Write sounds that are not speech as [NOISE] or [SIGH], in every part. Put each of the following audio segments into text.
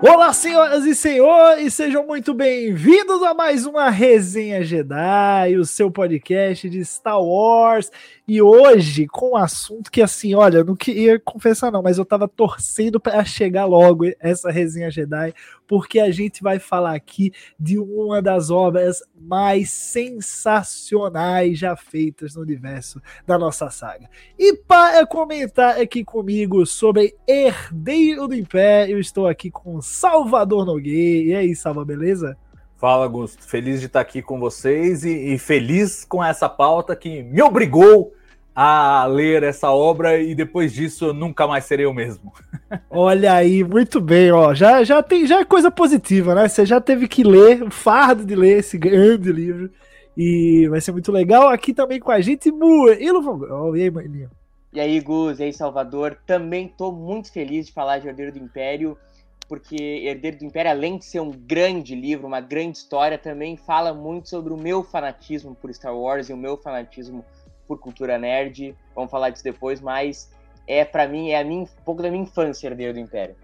我 Olá, senhoras e senhores, sejam muito bem-vindos a mais uma Resenha Jedi, o seu podcast de Star Wars. E hoje, com um assunto que, assim, olha, não queria confessar, não, mas eu tava torcendo para chegar logo essa Resenha Jedi, porque a gente vai falar aqui de uma das obras mais sensacionais já feitas no universo da nossa saga. E para comentar aqui comigo sobre Herdeiro do Império, estou aqui com Salvador Nogueira. E aí, Salva, beleza? Fala, Augusto. Feliz de estar aqui com vocês e, e, feliz com essa pauta que me obrigou a ler essa obra e depois disso eu nunca mais serei o mesmo. [LAUGHS] Olha aí, muito bem, ó. Já, já tem já é coisa positiva, né? Você já teve que ler, o fardo de ler esse grande livro. E vai ser muito legal. Aqui também com a gente, Murilo. Oh, e aí, maninho? E aí, Gus, e aí, Salvador. Também tô muito feliz de falar de Herdeiro do Império porque Herdeiro do Império, além de ser um grande livro, uma grande história, também fala muito sobre o meu fanatismo por Star Wars e o meu fanatismo por cultura nerd. Vamos falar disso depois, mas é para mim é a minha, um pouco da minha infância Herdeiro do Império.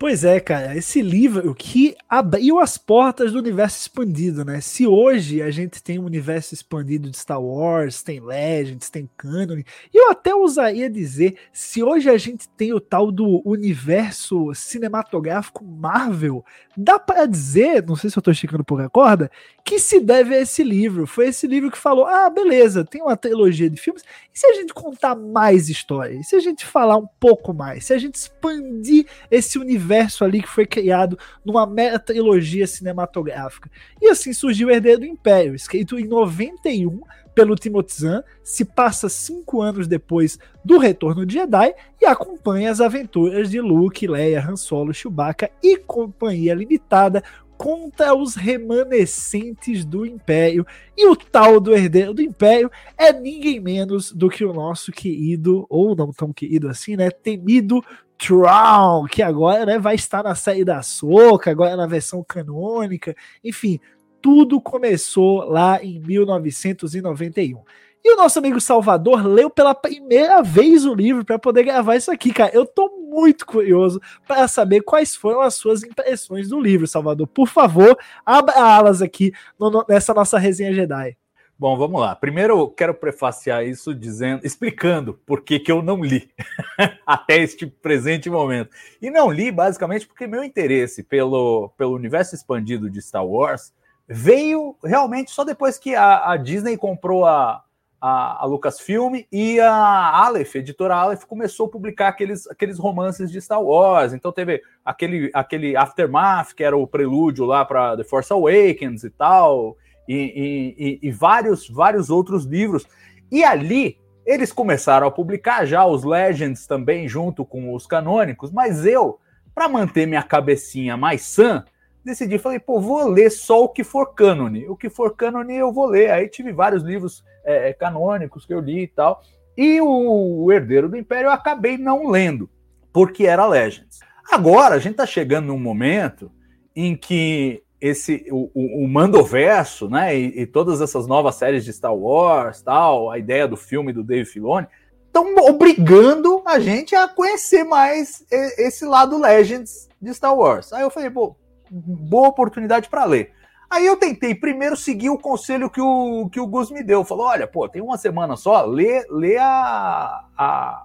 Pois é, cara, esse livro que abriu as portas do universo expandido, né? Se hoje a gente tem um universo expandido de Star Wars, tem Legends, tem Canon, eu até ousaria dizer, se hoje a gente tem o tal do universo cinematográfico Marvel, dá para dizer, não sei se eu tô esticando por a corda, que se deve a esse livro. Foi esse livro que falou: ah, beleza, tem uma trilogia de filmes, e se a gente contar mais histórias? E se a gente falar um pouco mais? Se a gente expandir esse universo? Universo ali que foi criado numa mera trilogia cinematográfica. E assim surgiu o Herdeiro do Império, escrito em 91 pelo Timothy Zahn, se passa cinco anos depois do Retorno de Jedi e acompanha as aventuras de Luke, Leia, Han Solo, Chewbacca e companhia limitada contra os remanescentes do Império. E o tal do herdeiro do Império é ninguém menos do que o nosso querido, ou não tão querido assim, né? Temido Tron, que agora né, vai estar na série da Soca, agora na versão canônica, enfim, tudo começou lá em 1991. E o nosso amigo Salvador leu pela primeira vez o livro para poder gravar isso aqui, cara. Eu tô muito curioso para saber quais foram as suas impressões do livro, Salvador. Por favor, abra alas aqui no, nessa nossa resenha Jedi. Bom, vamos lá. Primeiro, eu quero prefaciar isso dizendo, explicando por que, que eu não li [LAUGHS] até este presente momento. E não li basicamente porque meu interesse pelo, pelo universo expandido de Star Wars veio realmente só depois que a, a Disney comprou a, a, a, Lucasfilm e a Aleph, a editora Aleph, começou a publicar aqueles, aqueles romances de Star Wars. Então teve aquele, aquele Aftermath, que era o prelúdio lá para The Force Awakens e tal e, e, e vários, vários outros livros. E ali eles começaram a publicar já os Legends também, junto com os canônicos, mas eu, para manter minha cabecinha mais sã, decidi, falei, pô, vou ler só o que for cânone. O que for cânone eu vou ler. Aí tive vários livros é, é canônicos que eu li e tal. E o, o Herdeiro do Império eu acabei não lendo, porque era Legends. Agora a gente está chegando num momento em que esse o, o, o Mandoverso, né, e, e, todas essas novas séries de Star Wars, tal, a ideia do filme do Dave Filoni, estão obrigando a gente a conhecer mais esse lado Legends de Star Wars. Aí eu falei, pô, boa oportunidade para ler. Aí eu tentei primeiro seguir o conselho que o, que o Gus me deu. Falou: olha, pô, tem uma semana só, lê, lê a, a,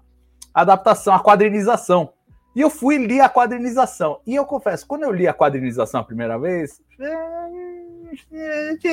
adaptação, a quadrinização. E eu fui li a quadrinização. E eu confesso, quando eu li a quadrinização a primeira vez,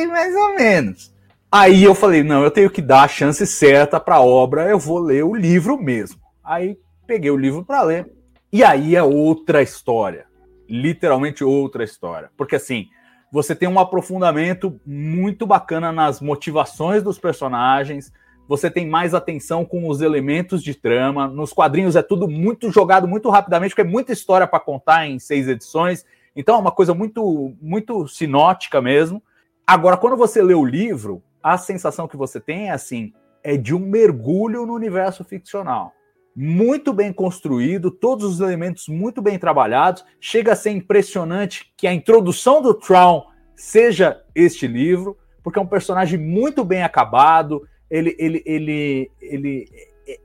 mais ou menos. Aí eu falei, não, eu tenho que dar a chance certa para a obra, eu vou ler o livro mesmo. Aí peguei o livro para ler. E aí é outra história. Literalmente outra história. Porque assim, você tem um aprofundamento muito bacana nas motivações dos personagens, você tem mais atenção com os elementos de trama. Nos quadrinhos é tudo muito jogado muito rapidamente, porque é muita história para contar em seis edições. Então é uma coisa muito, muito sinótica mesmo. Agora, quando você lê o livro, a sensação que você tem é assim: é de um mergulho no universo ficcional. Muito bem construído, todos os elementos muito bem trabalhados. Chega a ser impressionante que a introdução do Traum seja este livro, porque é um personagem muito bem acabado, ele, ele, ele, ele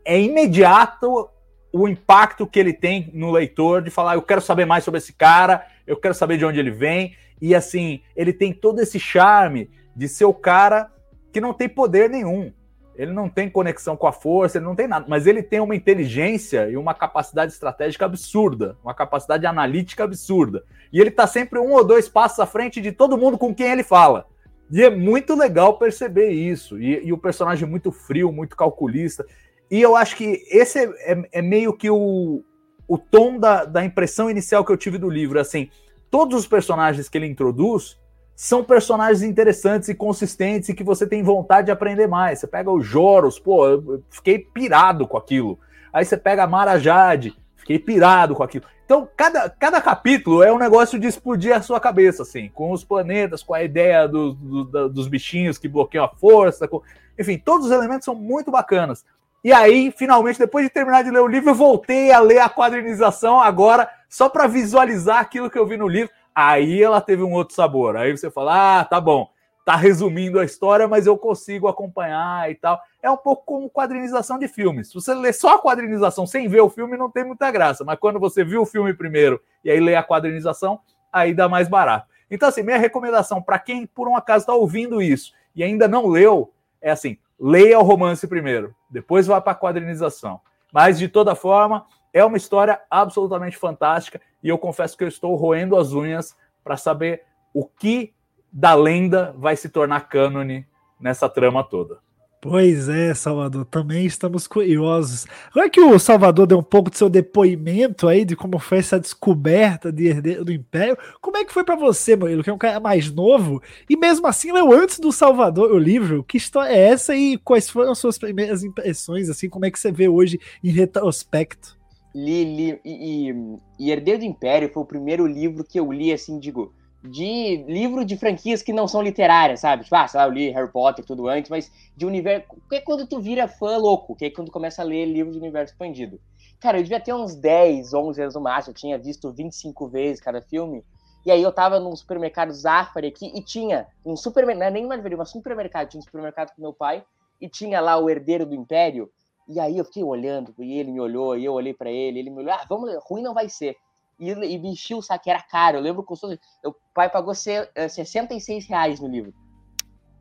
é imediato o impacto que ele tem no leitor de falar, eu quero saber mais sobre esse cara, eu quero saber de onde ele vem. E assim, ele tem todo esse charme de ser o cara que não tem poder nenhum. Ele não tem conexão com a força, ele não tem nada, mas ele tem uma inteligência e uma capacidade estratégica absurda, uma capacidade analítica absurda. E ele está sempre um ou dois passos à frente de todo mundo com quem ele fala. E é muito legal perceber isso. E, e o personagem muito frio, muito calculista. E eu acho que esse é, é, é meio que o, o tom da, da impressão inicial que eu tive do livro. Assim, todos os personagens que ele introduz são personagens interessantes e consistentes e que você tem vontade de aprender mais. Você pega o Joros, pô, eu fiquei pirado com aquilo. Aí você pega a Mara Jade, fiquei pirado com aquilo. Então, cada, cada capítulo é um negócio de explodir a sua cabeça, assim, com os planetas, com a ideia do, do, dos bichinhos que bloqueiam a força, com... enfim, todos os elementos são muito bacanas. E aí, finalmente, depois de terminar de ler o livro, eu voltei a ler a quadrinização agora, só para visualizar aquilo que eu vi no livro. Aí ela teve um outro sabor. Aí você fala: ah, tá bom, tá resumindo a história, mas eu consigo acompanhar e tal. É um pouco como quadrinização de filmes. Se você lê só a quadrinização sem ver o filme, não tem muita graça. Mas quando você viu o filme primeiro e aí lê a quadrinização, aí dá mais barato. Então, assim, minha recomendação para quem por um acaso está ouvindo isso e ainda não leu é assim: leia o romance primeiro, depois vá para a quadrinização. Mas, de toda forma, é uma história absolutamente fantástica e eu confesso que eu estou roendo as unhas para saber o que da lenda vai se tornar cânone nessa trama toda. Pois é, Salvador, também estamos curiosos. Agora que o Salvador deu um pouco do seu depoimento aí de como foi essa descoberta de herdeiro do Império, como é que foi para você, Murilo, que é um cara mais novo e mesmo assim leu antes do Salvador o livro? Que história é essa e quais foram as suas primeiras impressões, assim, como é que você vê hoje em retrospecto? Li, li e, e, e Herdeiro do Império foi o primeiro livro que eu li, assim, digo, de livro de franquias que não são literárias, sabe? Tipo, ah, sei lá, eu li Harry Potter tudo antes, mas de universo. Que é quando tu vira fã louco, que é quando começa a ler livro de universo expandido. Cara, eu devia ter uns 10, 11 anos no máximo, eu tinha visto 25 vezes cada filme. E aí eu tava num supermercado Zafari aqui e tinha um supermercado, não é nem uma livraria, mas supermercado, tinha um supermercado com meu pai e tinha lá o Herdeiro do Império. E aí eu fiquei olhando, e ele me olhou, e eu olhei para ele, ele me olhou, ah, vamos ruim não vai ser e, e me enchia o saco, era caro. Eu lembro que o pai pagou 66 eh, reais no livro.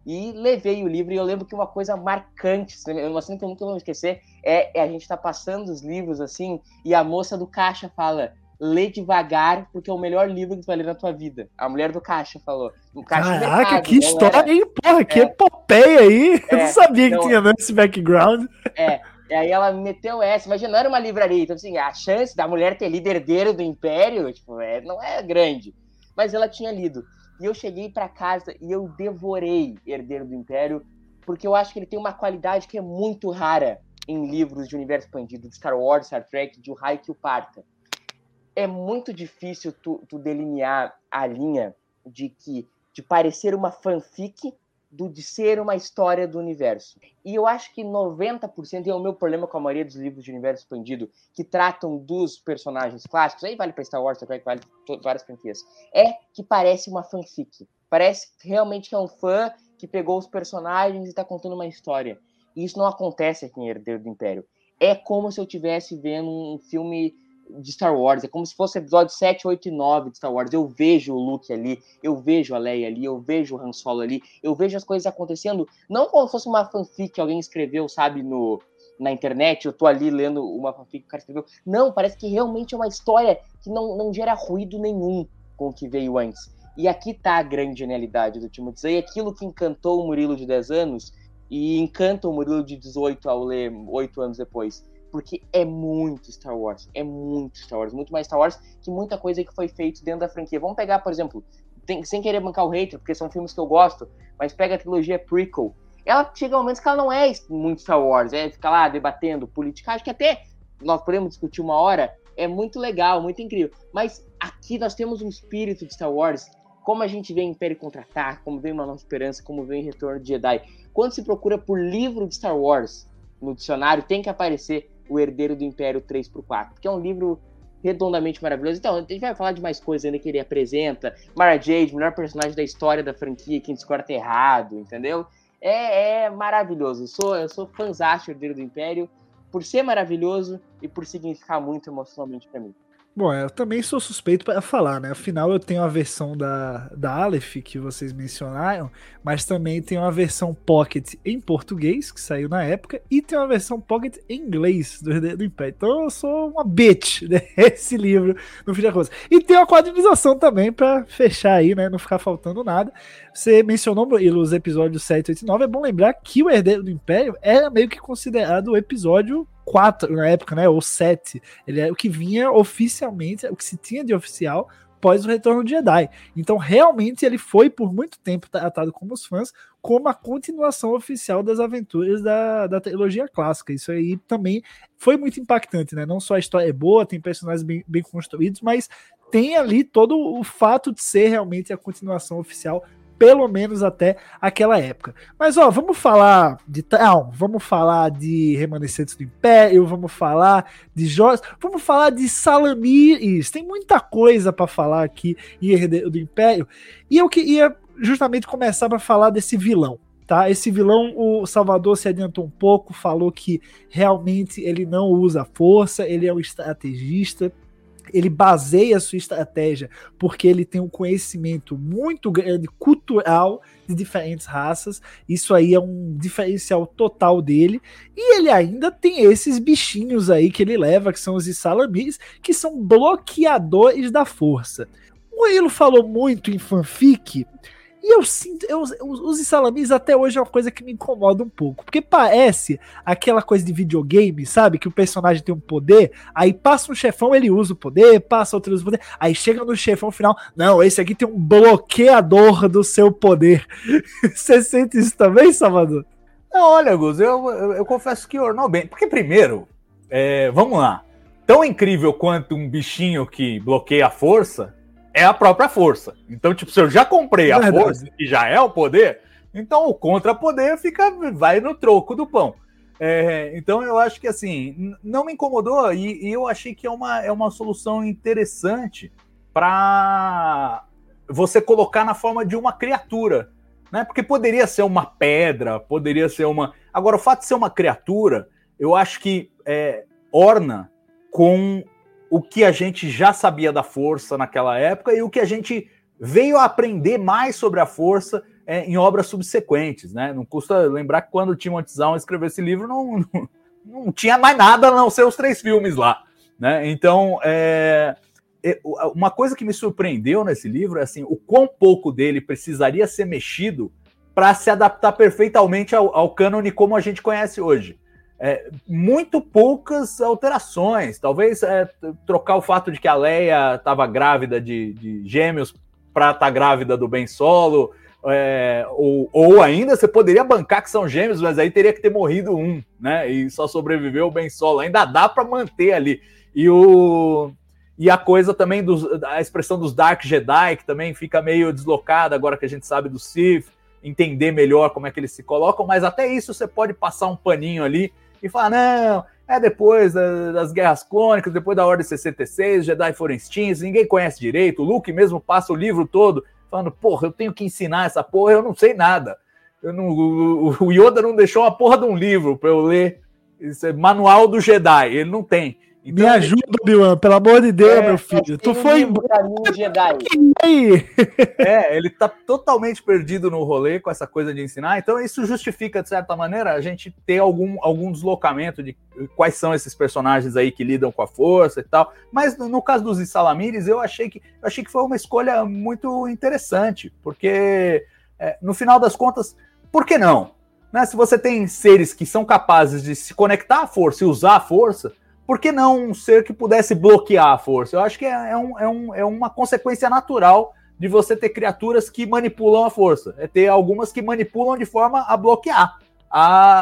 E levei o livro, e eu lembro que uma coisa marcante, uma cena que eu nunca vou esquecer, é, é a gente tá passando os livros assim, e a moça do caixa fala: lê devagar, porque é o melhor livro que tu vai ler na tua vida. A mulher do caixa falou. O caixa Caraca, mercado, que história, era... hein? Porra, que é. epopeia aí! É, eu não sabia que tinha esse background. É, e aí ela meteu essa. Imagina, não era uma livraria. Então, assim, a chance da mulher ter lido herdeiro do Império, tipo, é, não é grande. Mas ela tinha lido. E eu cheguei para casa e eu devorei Herdeiro do Império, porque eu acho que ele tem uma qualidade que é muito rara em livros de universo expandido, de Star Wars, Star Trek, de O Raio que o Parta. É muito difícil tu, tu delinear a linha de que de parecer uma fanfic do de ser uma história do universo. E eu acho que 90%, e é o meu problema com a maioria dos livros de universo expandido, que tratam dos personagens clássicos, aí vale para Star Wars, Trek, vale várias franquias, é que parece uma fanfic. Parece realmente que é um fã que pegou os personagens e está contando uma história. E isso não acontece aqui em Herdeiro do Império. É como se eu estivesse vendo um filme de Star Wars. É como se fosse episódio 7, 8 e 9 de Star Wars. Eu vejo o Luke ali, eu vejo a Leia ali, eu vejo o Han Solo ali, eu vejo as coisas acontecendo, não como se fosse uma fanfic que alguém escreveu, sabe, no, na internet, eu tô ali lendo uma fanfic que o cara escreveu. Não, parece que realmente é uma história que não, não gera ruído nenhum com o que veio antes. E aqui tá a grande genialidade do Timothy Zahn, aquilo que encantou o Murilo de 10 anos e encanta o Murilo de 18 ao ler 8 anos depois porque é muito Star Wars, é muito Star Wars, muito mais Star Wars que muita coisa que foi feito dentro da franquia. Vamos pegar, por exemplo, tem, sem querer bancar o hater, porque são filmes que eu gosto, mas pega a trilogia prequel. Ela chega momentos que ela não é muito Star Wars, é ficar lá debatendo política, acho que até nós podemos discutir uma hora, é muito legal, muito incrível. Mas aqui nós temos um espírito de Star Wars, como a gente vê em Império Contra-Ataque, como vem Uma Nova Esperança, como vem Retorno de Jedi. Quando se procura por livro de Star Wars no dicionário, tem que aparecer o Herdeiro do Império 3 por 4, que é um livro redondamente maravilhoso. Então, a gente vai falar de mais coisas ainda que ele apresenta. Mara Jade, melhor personagem da história da franquia, quem discorda errado, entendeu? É, é maravilhoso. Eu sou, eu sou fãzão Herdeiro do Império, por ser maravilhoso e por significar muito emocionalmente para mim. Bom, eu também sou suspeito para falar, né? Afinal, eu tenho a versão da, da Aleph que vocês mencionaram, mas também tem uma versão Pocket em português, que saiu na época, e tem uma versão Pocket em inglês do Herdeiro do Império. Então eu sou uma bitch [LAUGHS] desse livro, no fim da coisa. E tem uma quadrinização também para fechar aí, né? Não ficar faltando nada. Você mencionou os episódios 7, 8 e 9. É bom lembrar que o Herdeiro do Império era meio que considerado o episódio 4 na época, né? Ou 7. Ele é o que vinha oficialmente, o que se tinha de oficial pós o retorno de Jedi. Então, realmente, ele foi por muito tempo tratado como os fãs como a continuação oficial das aventuras da, da trilogia clássica. Isso aí também foi muito impactante, né? Não só a história é boa, tem personagens bem, bem construídos, mas tem ali todo o fato de ser realmente a continuação oficial pelo menos até aquela época. Mas ó, vamos falar de Traum, vamos falar de Remanescentes do Império, vamos falar de Jorge, vamos falar de Salamires. Tem muita coisa para falar aqui em Herdeiro do Império. E eu queria justamente começar para falar desse vilão. Tá? Esse vilão, o Salvador se adiantou um pouco, falou que realmente ele não usa força, ele é um estrategista, ele baseia a sua estratégia porque ele tem um conhecimento muito grande cultural de diferentes raças. Isso aí é um diferencial total dele. E ele ainda tem esses bichinhos aí que ele leva, que são os Isalamis, que são bloqueadores da força. O Ilo falou muito em fanfic e eu sinto, eu, os salamis até hoje é uma coisa que me incomoda um pouco, porque parece aquela coisa de videogame, sabe? Que o personagem tem um poder, aí passa um chefão, ele usa o poder, passa outro usa o poder, aí chega no chefão final, não, esse aqui tem um bloqueador do seu poder. [LAUGHS] Você sente isso também, Salvador? Não, olha, Gus, eu, eu, eu confesso que ornou bem, porque primeiro, é, vamos lá, tão incrível quanto um bichinho que bloqueia a força, é a própria força. Então, tipo, se eu já comprei a Verdade. força, que já é o poder, então o contra-poder fica, vai no troco do pão. É, então eu acho que assim, não me incomodou e, e, eu achei que é uma, é uma solução interessante para você colocar na forma de uma criatura. Né? Porque poderia ser uma pedra, poderia ser uma. Agora, o fato de ser uma criatura, eu acho que é, orna com o que a gente já sabia da força naquela época e o que a gente veio a aprender mais sobre a força é, em obras subsequentes, né? Não custa lembrar que quando o Timothy Zahn escreveu esse livro não, não, [LAUGHS] não, tinha mais nada a não ser os três filmes lá, né? Então, é, é, uma coisa que me surpreendeu nesse livro é assim, o quão pouco dele precisaria ser mexido para se adaptar perfeitamente ao, ao cânone como a gente conhece hoje é, muito poucas alterações. Talvez é, trocar o fato de que a Leia estava grávida de, de gêmeos para estar tá grávida do Ben Solo. É, ou, ou ainda você poderia bancar que são gêmeos, mas aí teria que ter morrido um, né? E só sobreviveu o Ben Solo. Ainda dá para manter ali. E o e a coisa também dos, a expressão dos Dark Jedi que também fica meio deslocada agora que a gente sabe do Sith, entender melhor como é que eles se colocam, mas até isso você pode passar um paninho ali e falar, não, é depois das Guerras Clônicas, depois da Ordem 66, Jedi foram extintos, ninguém conhece direito, o Luke mesmo passa o livro todo falando, porra, eu tenho que ensinar essa porra, eu não sei nada. Não, o Yoda não deixou uma porra de um livro para eu ler. Isso é manual do Jedi, ele não tem. Então, Me ajuda, Obi-Wan, pelo amor de Deus, é, meu filho. Tu foi embora. [LAUGHS] É, ele tá totalmente perdido no rolê com essa coisa de ensinar. Então, isso justifica, de certa maneira, a gente ter algum, algum deslocamento de quais são esses personagens aí que lidam com a força e tal. Mas no caso dos Salamires, eu achei que eu achei que foi uma escolha muito interessante, porque é, no final das contas, por que não? Né? Se você tem seres que são capazes de se conectar à força e usar a força por que não um ser que pudesse bloquear a força? Eu acho que é, é, um, é, um, é uma consequência natural de você ter criaturas que manipulam a força. É ter algumas que manipulam de forma a bloquear. A,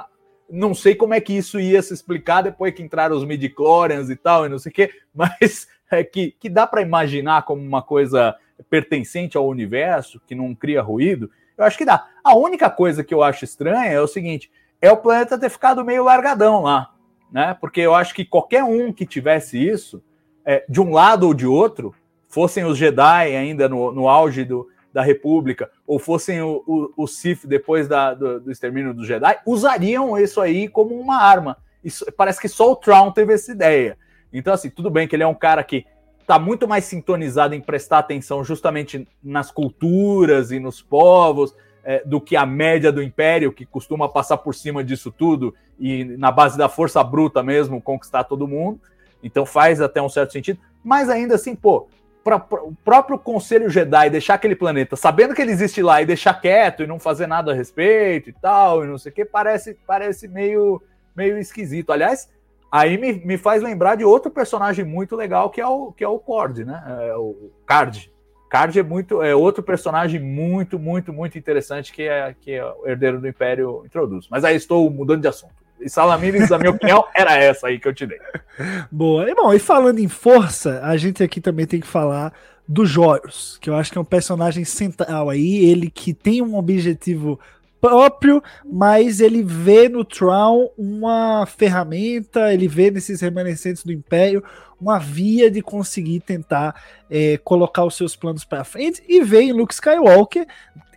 a, não sei como é que isso ia se explicar depois que entraram os midichlorians e tal, e não sei o quê, [LAUGHS] mas é que, que dá para imaginar como uma coisa pertencente ao universo, que não cria ruído. Eu acho que dá. A única coisa que eu acho estranha é o seguinte: é o planeta ter ficado meio largadão lá né? Porque eu acho que qualquer um que tivesse isso, é, de um lado ou de outro, fossem os Jedi ainda no, no auge do, da República, ou fossem o, o, Sith depois da, do, do extermínio dos Jedi, usariam isso aí como uma arma. Isso, parece que só o Traum teve essa ideia. Então, assim, tudo bem que ele é um cara que está muito mais sintonizado em prestar atenção justamente nas culturas e nos povos é, do que a média do Império, que costuma passar por cima disso tudo e, na base da força bruta mesmo, conquistar todo mundo. Então faz até um certo sentido. Mas ainda assim, pô, para o próprio Conselho Jedi deixar aquele planeta, sabendo que ele existe lá e deixar quieto e não fazer nada a respeito e tal, e não sei o que, parece, parece meio, meio esquisito. Aliás, aí me, me faz lembrar de outro personagem muito legal que é o, que é o Cord, né? É o Card. Card é muito é outro personagem muito, muito, muito interessante que é que é o herdeiro do Império introduz. Mas aí estou mudando de assunto. E Salamines, a minha [LAUGHS] opinião, era essa aí que eu te dei. Boa. E bom, e falando em força, a gente aqui também tem que falar do Joros, que eu acho que é um personagem central aí, ele que tem um objetivo próprio, mas ele vê no Tron uma ferramenta, ele vê nesses remanescentes do Império uma via de conseguir tentar é, colocar os seus planos para frente e vê em Luke Skywalker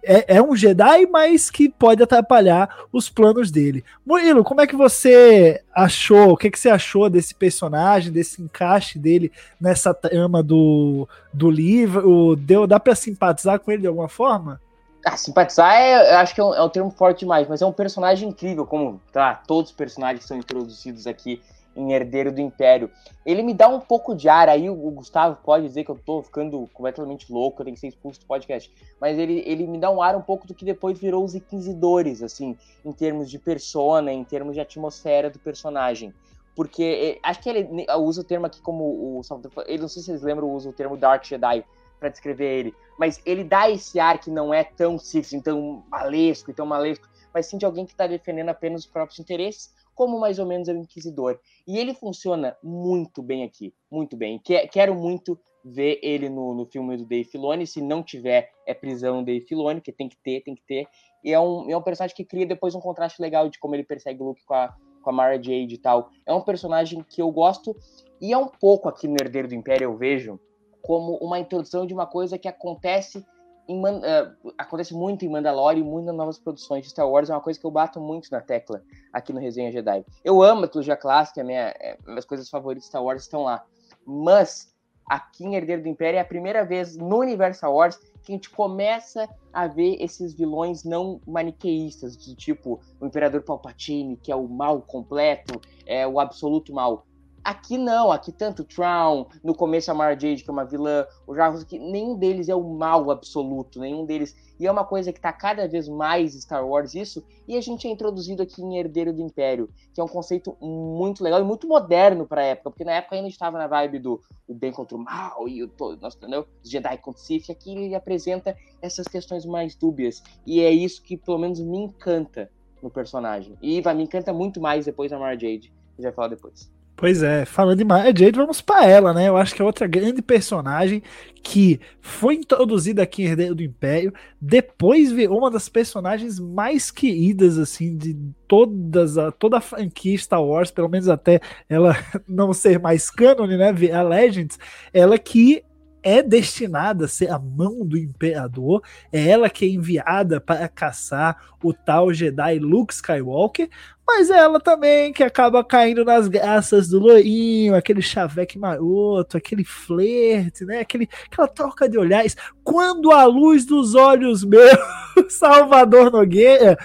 é, é, um Jedi, mas que pode atrapalhar os planos dele. Murilo, como é que você achou? O que, que você achou desse personagem, desse encaixe dele nessa trama do, do livro? Deu, dá para simpatizar com ele de alguma forma? Ah, simpatizar é, acho que é um, é um, termo forte demais, mas é um personagem incrível, como tá, todos os personagens que são introduzidos aqui em Herdeiro do Império. Ele me dá um pouco de ar, aí o Gustavo pode dizer que eu tô ficando completamente louco, eu tenho que ser expulso do podcast, mas ele, ele me dá um ar um pouco do que depois virou os Inquisidores, assim, em termos de persona, em termos de atmosfera do personagem. Porque é, acho que ele usa o termo aqui como o. Ele não sei se vocês lembram, usa o termo Dark Jedi para descrever ele, mas ele dá esse ar que não é tão Sith, tão malesco e tão malesco, mas sim de alguém que está defendendo apenas os próprios interesses, como mais ou menos é o Inquisidor. E ele funciona muito bem aqui, muito bem. Quero muito ver ele no, no filme do Dave Filoni. Se não tiver, é prisão Dave Filoni, que tem que ter, tem que ter. E é um, é um personagem que cria depois um contraste legal de como ele persegue o Luke com a, com a Mara Jade e tal. É um personagem que eu gosto, e é um pouco aqui no Herdeiro do Império, eu vejo, como uma introdução de uma coisa que acontece em, uh, acontece muito em Mandalorian muito nas novas produções de Star Wars, é uma coisa que eu bato muito na tecla aqui no Resenha Jedi. Eu amo a trilogia clássica, minha, é, minhas coisas favoritas de Star Wars estão lá. Mas aqui em Herdeiro do Império é a primeira vez no universo Star Wars que a gente começa a ver esses vilões não maniqueístas, do tipo o Imperador Palpatine, que é o mal completo, é o absoluto mal. Aqui não, aqui tanto Traum, no começo a Mara Jade, que é uma vilã, o Jarvis, que nenhum deles é o mal absoluto, nenhum deles. E é uma coisa que tá cada vez mais Star Wars isso, e a gente é introduzido aqui em Herdeiro do Império, que é um conceito muito legal e muito moderno pra época, porque na época ainda estava na vibe do o bem contra o mal e o todo, entendeu? Os Jedi contra Sith, aqui ele apresenta essas questões mais dúbias, e é isso que pelo menos me encanta no personagem. E vai me encanta muito mais depois da Mara Jade, que já falar depois. Pois é, falando de Maya Jade, vamos para ela, né? Eu acho que é outra grande personagem que foi introduzida aqui em Herdeiro do Império, depois virou uma das personagens mais queridas, assim, de todas a, toda a franquia Star Wars, pelo menos até ela [LAUGHS] não ser mais cânone, né? A Legends, ela que é destinada a ser a mão do imperador, é ela que é enviada para caçar o tal Jedi Luke Skywalker, mas é ela também que acaba caindo nas graças do loirinho, aquele chaveque maroto, aquele flerte, né? Aquele, aquela troca de olhares. Quando a luz dos olhos meus, [LAUGHS] Salvador Nogueira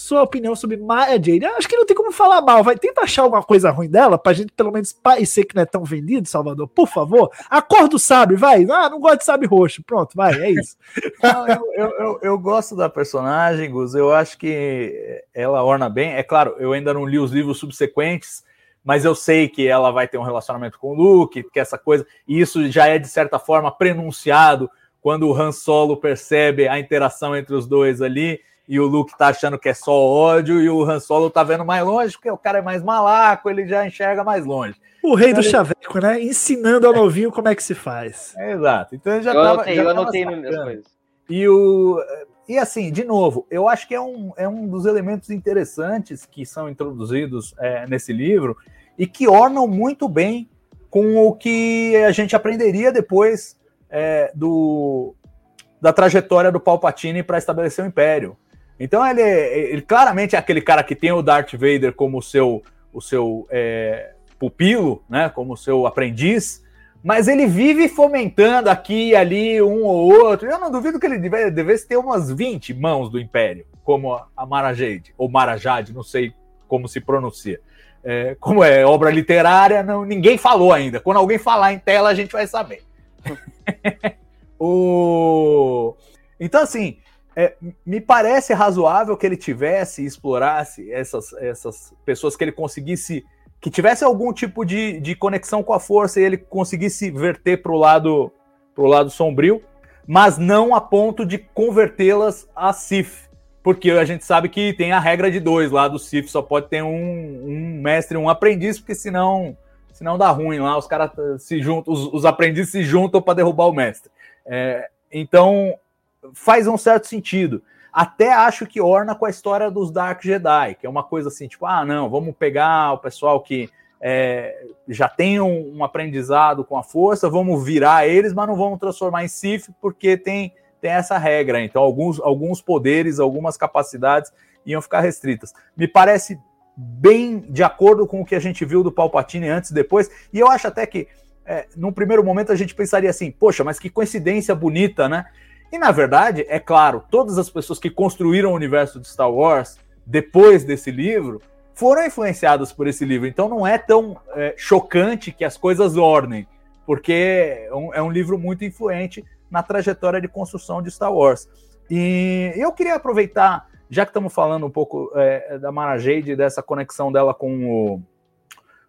sua opinião sobre Maya Jade. Eu acho que não tem como falar mal. Vai tenta achar alguma coisa ruim dela pra gente pelo menos parecer que não é tão vendido, Salvador. Por favor. Acorda o sabre, vai. Ah, não gosto de sabre roxo. Pronto, vai, é isso. [LAUGHS] Não, eu, eu, eu, eu, gosto da personagem, Gus. Eu acho que ela orna bem. É claro, eu ainda não li os livros subsequentes, mas eu sei que ela vai ter um relacionamento com o Luke, que essa coisa. E isso já é, de certa forma, prenunciado quando o Han Solo percebe a interação entre os dois ali e o Luke tá achando que é só ódio, e o Han Solo tá vendo mais longe, porque o cara é mais malaco, ele já enxerga mais longe. O rei então, do chaveco, né? Ensinando ao novinho como é que se faz. É, exato. Então ele já eu tava, anotei, já eu anotei nas coisas. E o e assim, de novo, eu acho que é um, é um dos elementos interessantes que são introduzidos é, nesse livro e que ornam muito bem com o que a gente aprenderia depois é, do, da trajetória do Palpatine para estabelecer o Império. Então ele, ele claramente é aquele cara que tem o Darth Vader como seu o seu é, pupilo, né, como seu aprendiz, mas ele vive fomentando aqui e ali um ou outro. Eu não duvido que ele devesse ter umas 20 mãos do Império, como a Marajade, ou Marajade, não sei como se pronuncia. É, como é obra literária, não, ninguém falou ainda. Quando alguém falar em tela, a gente vai saber. [LAUGHS] o... Então, assim, é, me parece razoável que ele tivesse, explorasse essas, essas pessoas que ele conseguisse que tivesse algum tipo de, de conexão com a força e ele conseguisse verter para o lado, pro lado sombrio, mas não a ponto de convertê-las a Sith. Porque a gente sabe que tem a regra de dois lá do Sith, só pode ter um, um mestre e um aprendiz, porque senão, senão dá ruim lá, os caras se juntam, os, os aprendizes se juntam para derrubar o mestre. É, então faz um certo sentido. Até acho que orna com a história dos Dark Jedi, que é uma coisa assim, tipo, ah, não, vamos pegar o pessoal que é, já tem um, um, aprendizado com a força, vamos virar eles, mas não vamos transformar em Sith, porque tem, tem essa regra. Então, alguns, alguns poderes, algumas capacidades iam ficar restritas. Me parece bem de acordo com o que a gente viu do Palpatine antes e depois, e eu acho até que, é, num primeiro momento, a gente pensaria assim, poxa, mas que coincidência bonita, né? E na verdade, é claro, todas as pessoas que construíram o universo de Star Wars depois desse livro foram influenciadas por esse livro. Então não é tão é, chocante que as coisas ornem, porque é um, é um, livro muito influente na trajetória de construção de Star Wars. E eu queria aproveitar, já que estamos falando um pouco é, da Mara Jade, dessa conexão dela com o,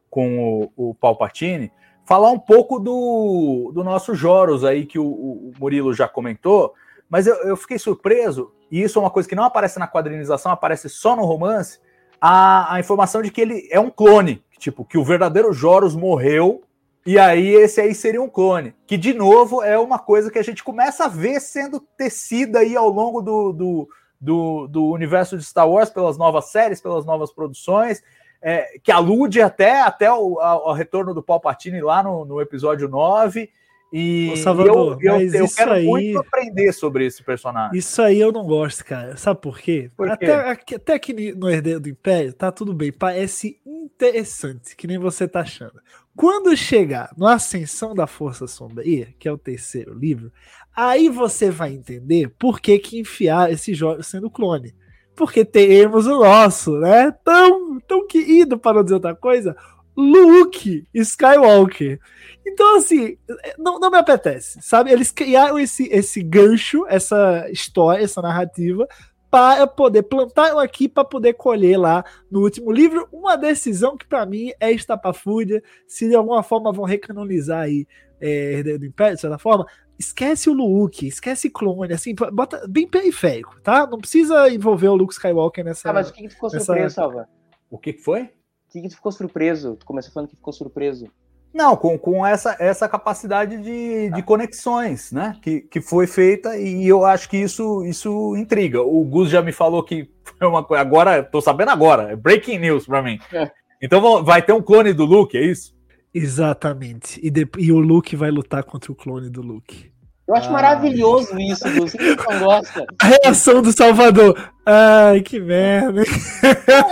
com o, o Palpatine, falar um pouco do, do nosso Joros aí, que o, o Murilo já comentou, mas eu, eu, fiquei surpreso, e isso é uma coisa que não aparece na quadrinização, aparece só no romance, a, a informação de que ele é um clone, tipo, que o verdadeiro Joros morreu, e aí esse aí seria um clone, que de novo é uma coisa que a gente começa a ver sendo tecida aí ao longo do, do, do, do universo de Star Wars, pelas novas séries, pelas novas produções, é, que alude até, até o, ao retorno do Palpatine lá no, no episódio 9. E, Salvador, eu, eu, eu quero aí, muito aprender sobre esse personagem. Isso aí eu não gosto, cara. Sabe por quê? Por quê? Até, até aqui no Herdeiro do Império, tá tudo bem. Parece interessante, que nem você tá achando. Quando chegar no Ascensão da Força Sombria, que é o terceiro livro, aí você vai entender por que, que enfiar esse jogo sendo clone porque temos o nosso, né? Tão, tão querido, para não dizer outra coisa, Luke Skywalker. Então, assim, não, não me apetece, sabe? Eles criaram esse, esse gancho, essa história, essa narrativa, para poder plantar aqui para poder colher lá no último livro uma decisão que para mim é estapafúrdia, se de alguma forma vão recanonizar aí é, do Império, de certa forma, esquece o Luke, esquece clone, assim, bota bem periférico, tá? Não precisa envolver o Luke Skywalker nessa. Ah, mas o que, que ficou nessa... surpreso, Salva? O que, que foi? O que, que tu ficou surpreso? Tu começou falando que ficou surpreso. Não, com, com essa, essa capacidade de, de conexões, né? Que, que foi feita e eu acho que isso, isso intriga. O Gus já me falou que foi uma coisa. Agora, tô sabendo agora, é breaking news para mim. É. Então vai ter um clone do Luke, é isso? Exatamente. E, de, e o Luke vai lutar contra o clone do Luke. Eu acho ah. maravilhoso isso, Gus. Quem não gosta? A reação do Salvador. Ai, que merda.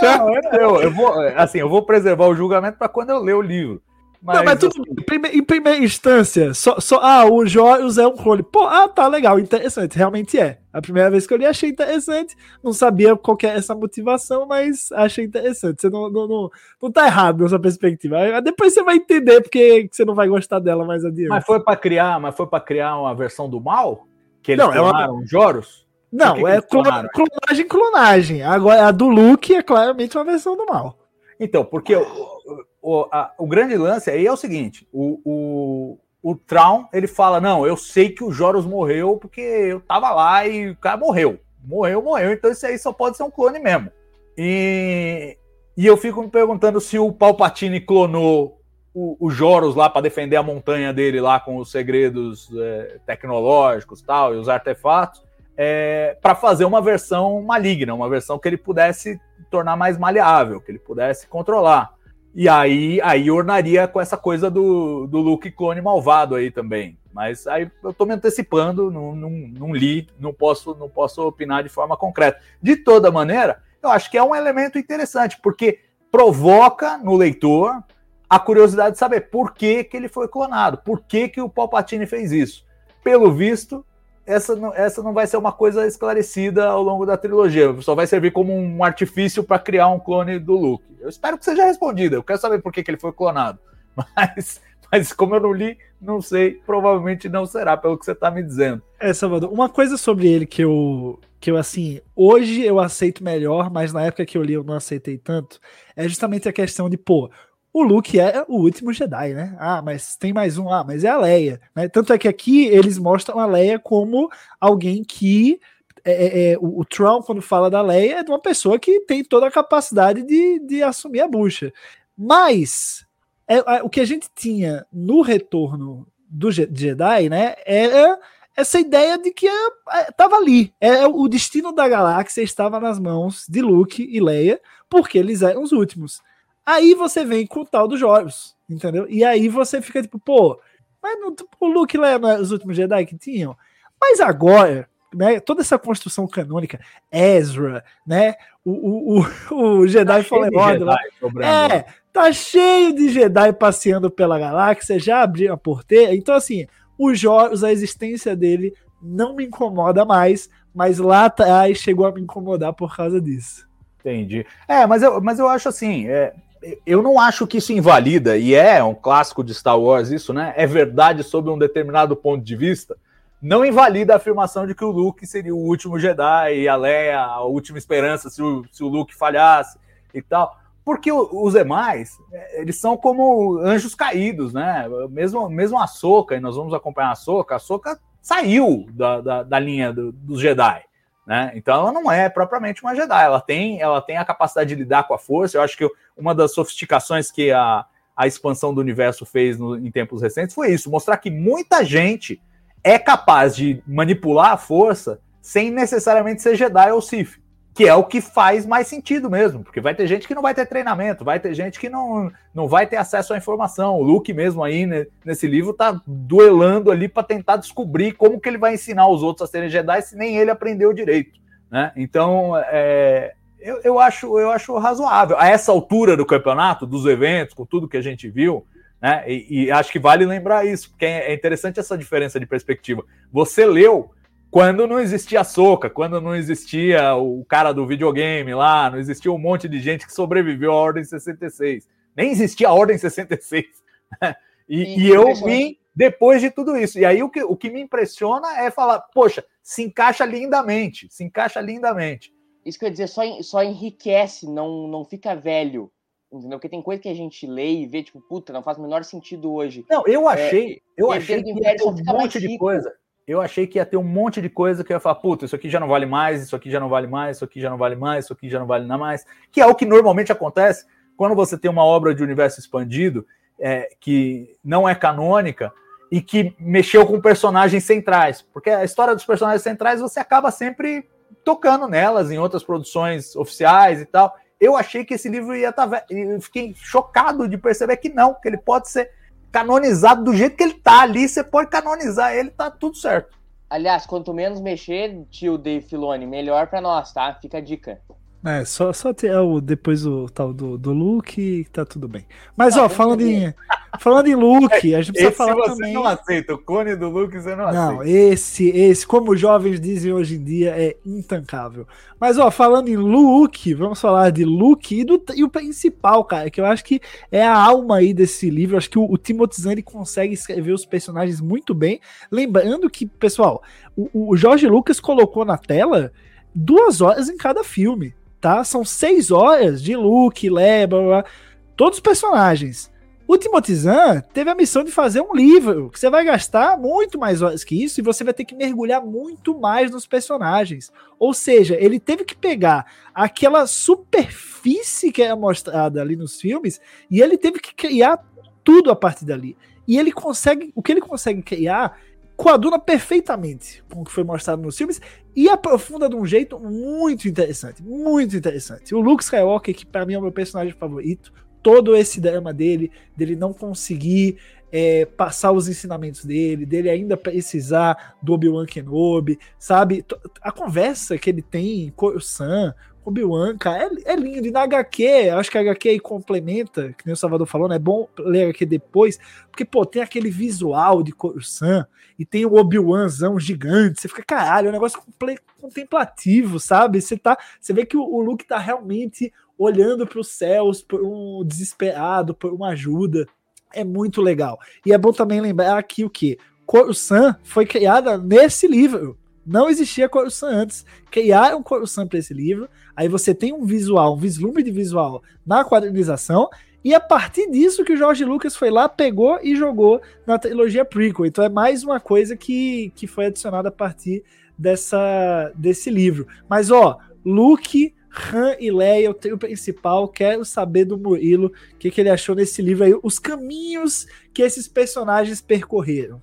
Não, eu, eu, vou, assim, eu vou preservar o julgamento para quando eu ler o livro. Mas, não, mas tudo assim... em primeira instância, só, só ah, o Joios é um clone. Pô, ah, tá legal, interessante, realmente é. A primeira vez que eu li, achei interessante. Não sabia qual que é essa motivação, mas achei interessante. Você não, não, não, não tá errado nessa perspectiva. Depois você vai entender porque você não vai gostar dela mais adiante. Mas foi para criar, mas foi para criar uma versão do mal? Que eles não, clonaram é uma... Joros? Não, que é clonagem, clonagem. Agora, a do Luke é claramente uma versão do mal. Então, porque o, a, o grande lance aí é o seguinte: o, o, o Traum ele fala: Não, eu sei que o Joros morreu porque eu tava lá e o cara morreu. Morreu, morreu. Então isso aí só pode ser um clone mesmo. E, e eu fico me perguntando se o Palpatine clonou o, o Joros lá para defender a montanha dele lá com os segredos é, tecnológicos tal e os artefatos. É, para fazer uma versão maligna, uma versão que ele pudesse tornar mais maleável, que ele pudesse controlar. E aí, aí ornaria com essa coisa do, do Luke clone malvado aí também. Mas aí eu tô me antecipando, não, não, não li, não posso, não posso opinar de forma concreta. De toda maneira, eu acho que é um elemento interessante, porque provoca no leitor a curiosidade de saber por que, que ele foi clonado, por que, que o Palpatine fez isso. Pelo visto, essa não, essa não vai ser uma coisa esclarecida ao longo da trilogia, só vai servir como um artifício para criar um clone do Luke. Eu espero que seja respondida, eu quero saber por que, que ele foi clonado. [LAUGHS] Mas, mas como eu não li, não sei, provavelmente não será, pelo que você está me dizendo. É, Salvador, uma coisa sobre ele que eu, que eu, assim, hoje eu aceito melhor, mas na época que eu li eu não aceitei tanto, é justamente a questão de, pô, o Luke é o último Jedi, né? Ah, mas tem mais um, ah, mas é a Leia. Né? Tanto é que aqui eles mostram a Leia como alguém que. É, é, é, o, o Trump, quando fala da Leia, é de uma pessoa que tem toda a capacidade de, de assumir a bucha. Mas é, é, o que a gente tinha no retorno do Jedi, né? Era essa ideia de que estava ali. É, o destino da galáxia estava nas mãos de Luke e Leia, porque eles eram os últimos. Aí você vem com o tal dos jogos, entendeu? E aí você fica tipo, pô, mas não, o Luke lá é os últimos Jedi que tinham. Mas agora, né, toda essa construção canônica, Ezra, né, o, o, o, Jedi tá Fallen Order lá, é, tá cheio de Jedi passeando pela galáxia, já abriu a porteira, então assim, os jogos, a existência dele não me incomoda mais, mas lá atrás chegou a me incomodar por causa disso. Entendi. É, mas eu, mas eu acho assim, é, eu não acho que isso invalida, e é um clássico de Star Wars isso, né? É verdade sob um determinado ponto de vista. Não invalida a afirmação de que o Luke seria o último Jedi e a Leia a última esperança se o, se o Luke falhasse e tal. Porque os demais, é, eles são como anjos caídos, né? Mesmo, mesmo a Soca, e nós vamos acompanhar a Soca, a Soca saiu da, da, da linha do, dos Jedi. Né? Então ela não é propriamente uma Jedi, ela tem, ela tem a capacidade de lidar com a força. Eu acho que uma das sofisticações que a, a expansão do universo fez no, em tempos recentes foi isso: mostrar que muita gente é capaz de manipular a força sem necessariamente ser Jedi ou Sith que é o que faz mais sentido mesmo, porque vai ter gente que não vai ter treinamento, vai ter gente que não, não vai ter acesso à informação. O Luke mesmo aí né, nesse livro tá duelando ali para tentar descobrir como que ele vai ensinar os outros a serem Jedi se nem ele aprendeu direito, né? Então, é, eu, eu, acho, eu acho razoável. A essa altura do campeonato, dos eventos, com tudo que a gente viu, né? E, e acho que vale lembrar isso, porque é interessante essa diferença de perspectiva. Você leu quando não existia a Soca, quando não existia o cara do videogame lá, não existia um monte de gente que sobreviveu à Ordem 66. Nem existia a Ordem 66. Né? E, [LAUGHS] e, eu vim depois de tudo isso. E aí o que, o que me impressiona é falar, poxa, se encaixa lindamente, se encaixa lindamente. Isso quer dizer, só, só enriquece, não, não fica velho. Entendeu? Porque tem coisa que a gente lê e vê, tipo, puta, não faz o menor sentido hoje. Não, eu achei, é, eu achei que um monte de coisa eu achei que ia ter um monte de coisa que eu ia falar, puta, isso aqui já não vale mais, isso aqui já não vale mais, isso aqui já não vale mais, isso aqui já não vale mais, que é o que normalmente acontece quando você tem uma obra de universo expandido é, que não é canônica e que mexeu com personagens centrais, porque a história dos personagens centrais você acaba sempre tocando nelas em outras produções oficiais e tal. Eu achei que esse livro ia estar. Tá, fiquei chocado de perceber que não, que ele pode ser canonizado do jeito que ele tá ali, você pode canonizar ele, tá tudo certo. Aliás, quanto menos mexer, tio Dave Filoni, melhor para nós, tá? Fica a dica. É, só, só ter o, depois o tal do, do Luke tá tudo bem. Mas, ó, falando em, falando em Luke, a gente precisa esse falar você também... não aceita, o clone do Luke você não, não aceita. Não, esse, esse, como os jovens dizem hoje em dia, é intancável. Mas, ó, falando em Luke, vamos falar de Luke e, do, e o principal, cara, que eu acho que é a alma aí desse livro. Eu acho que o, o Timothy Zahn, consegue escrever os personagens muito bem. Lembrando que, pessoal, o, o Jorge Lucas colocou na tela duas horas em cada filme tá? São seis horas de Luke, Leia, blá, blá, todos os personagens. O Timothy Zahn teve a missão de fazer um livro que você vai gastar muito mais horas que isso e você vai ter que mergulhar muito mais nos personagens. Ou seja, ele teve que pegar aquela superfície que é mostrada ali nos filmes e ele teve que criar tudo a partir dali. E ele consegue, o que ele consegue criar coaduna perfeitamente com o que foi mostrado nos filmes e aprofunda de um jeito muito interessante, muito interessante. O Luke Skywalker, que para mim é o meu personagem favorito, todo esse drama dele, dele não conseguir é, passar os ensinamentos dele, dele ainda precisar do Obi-Wan Kenobi, sabe? A conversa que ele tem com o Sam, Obi-Wan, cara, é, é, lindo. E na HQ, acho que a HQ aí complementa, que nem o Salvador falou, né? É bom ler a HQ depois, porque, pô, tem aquele visual de Coruscant e tem o Obi-Wanzão gigante. Você fica, caralho, é um negócio contemplativo, sabe? Você tá, você vê que o, o Luke tá realmente olhando para os céus por um desesperado, por uma ajuda. É muito legal. E é bom também lembrar aqui o que Coruscant foi criada nesse livro. Não existia Coruscant antes. Criaram Coruscant para esse livro. Aí você tem um visual, um vislumbre de visual na quadrinização. E a partir disso que o George Lucas foi lá, pegou e jogou na trilogia prequel. Então é mais uma coisa que, que foi adicionada a partir dessa, desse livro. Mas ó, Luke, Han e Leia, o trio principal, quero saber do Murilo o que, que ele achou nesse livro aí, os caminhos que esses personagens percorreram.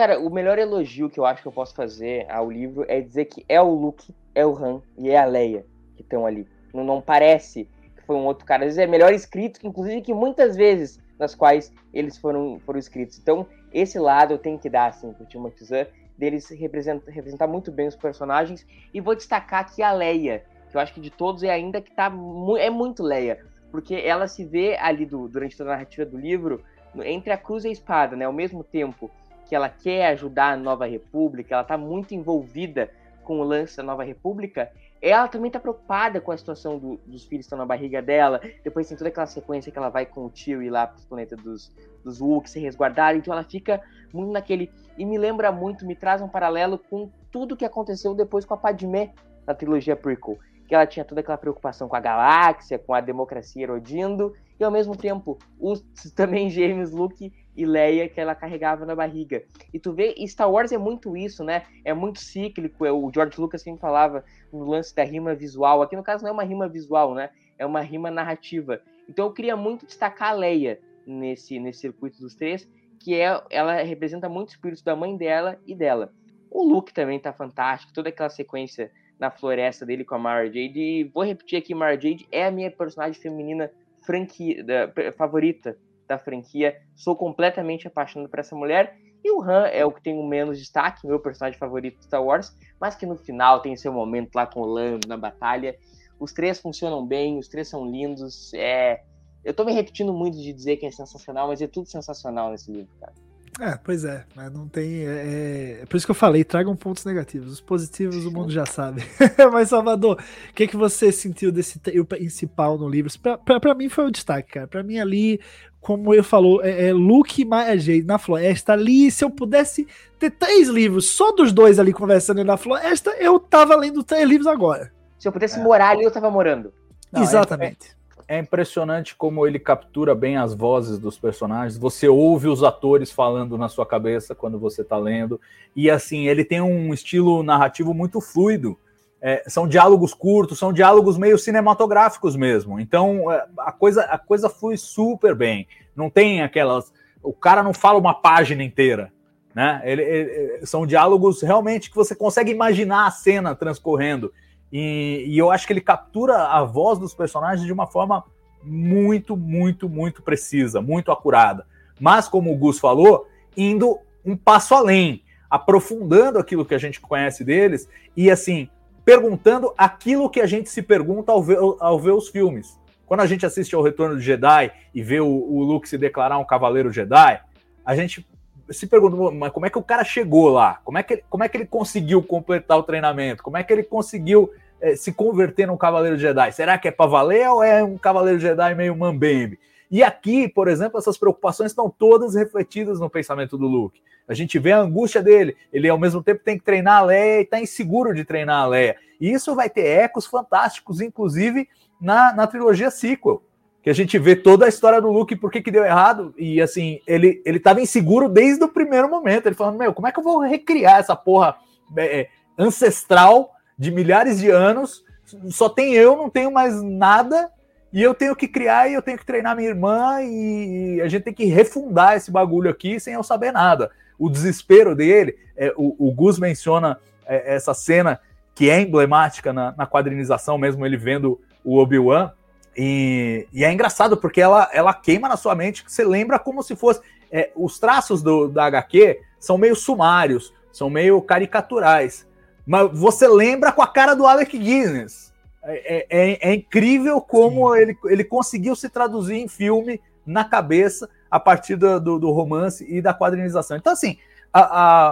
Cara, o melhor elogio que eu acho que eu posso fazer ao livro é dizer que é o Luke, é o Han e é a Leia que estão ali. Não, não, parece que foi um outro cara. Às vezes é melhor escrito, inclusive que muitas vezes nas quais eles foram, foram escritos. Então, esse lado eu tenho que dar assim, pro Timothy Zahn, deles representar, representar muito bem os personagens. E vou destacar aqui a Leia, que eu acho que de todos é ainda que tá mu é muito Leia. Porque ela se vê ali do, durante toda a narrativa do livro entre a cruz e a espada, né? Ao mesmo tempo que ela quer ajudar a Nova República, ela está muito envolvida com o lance da Nova República, ela também está preocupada com a situação do, dos filhos que estão na barriga dela. Depois tem toda aquela sequência que ela vai com o tio ir lá para o planeta dos, dos se resguardar. Então ela fica muito naquele. E me lembra muito, me traz um paralelo com tudo que aconteceu depois com a Padmé na trilogia prequel. Que ela tinha toda aquela preocupação com a galáxia, com a democracia erodindo, e ao mesmo tempo os [LAUGHS] também gêmeos Luke e Leia que ela carregava na barriga. E tu vê, Star Wars é muito isso, né? É muito cíclico. É, o George Lucas sempre falava no lance da rima visual. Aqui no caso não é uma rima visual, né? É uma rima narrativa. Então eu queria muito destacar a Leia nesse, nesse circuito dos três, que é ela representa muito o espírito da mãe dela e dela. O Luke também tá fantástico, toda aquela sequência na floresta dele com a Mara Jade. E vou repetir aqui, Mara Jade é a minha personagem feminina franquia, da, favorita da franquia. Sou completamente apaixonado por essa mulher. E o Han é o que tem o menos destaque, meu personagem favorito de Star Wars, mas que no final tem seu momento lá com o Lando na batalha. Os três funcionam bem, os três são lindos. É... Eu tô me repetindo muito de dizer que é sensacional, mas é tudo sensacional nesse livro, cara. É, pois é, mas não tem. É, é, é, por isso que eu falei, tragam pontos negativos. Os positivos o mundo já sabe. [LAUGHS] mas, Salvador, o que, que você sentiu desse trio principal no livro? Pra, pra, pra, mim foi o destaque, cara. Pra mim, ali, como eu falou, é, é Luke e na floresta ali. Se eu pudesse ter três livros, só dos dois ali conversando na floresta, eu tava lendo três livros agora. Se eu pudesse é. morar ali, eu tava morando. Não, é, Exatamente é impressionante como ele captura bem as vozes dos personagens. Você ouve os atores falando na sua cabeça quando você está lendo. E assim, ele tem um estilo narrativo muito fluido. É, são diálogos curtos, são diálogos meio cinematográficos mesmo. Então é, a coisa, a coisa flui super bem. Não tem aquelas. O cara não fala uma página inteira. Né? Ele, ele, são diálogos realmente que você consegue imaginar a cena transcorrendo. E, e, eu acho que ele captura a voz dos personagens de uma forma muito, muito, muito precisa, muito acurada. Mas, como o Gus falou, indo um passo além, aprofundando aquilo que a gente conhece deles e, assim, perguntando aquilo que a gente se pergunta ao ver, ao ver os filmes. Quando a gente assiste ao Retorno do Jedi e vê o, o Luke se declarar um cavaleiro Jedi, a gente se pergunta, mas como é que o cara chegou lá? Como é que ele, como é que ele conseguiu completar o treinamento? Como é que ele conseguiu é, se converter num Cavaleiro Jedi? Será que é para valer ou é um Cavaleiro Jedi meio mambembe? E aqui, por exemplo, essas preocupações estão todas refletidas no pensamento do Luke. A gente vê a angústia dele. Ele, ao mesmo tempo, tem que treinar a Leia e está inseguro de treinar a Leia. E isso vai ter ecos fantásticos, inclusive na, na trilogia sequel que a gente vê toda a história do Luke, por que, que deu errado, e assim, ele, ele tava inseguro desde o primeiro momento, ele falando, meu, como é que eu vou recriar essa porra é, é, ancestral de milhares de anos, só tem eu, não tenho mais nada, e eu tenho que criar e eu tenho que treinar minha irmã, e a gente tem que refundar esse bagulho aqui sem eu saber nada. O desespero dele, é, o, o Gus menciona é, essa cena que é emblemática na, na quadrinização, mesmo ele vendo o Obi-Wan, e, e, é engraçado porque ela, ela queima na sua mente que você lembra como se fosse. É, os traços do, da HQ são meio sumários, são meio caricaturais. Mas você lembra com a cara do Alec Guinness. É, é, é, incrível como ele, ele conseguiu se traduzir em filme na cabeça a partir do, do, do romance e da quadrinização. Então, assim, a,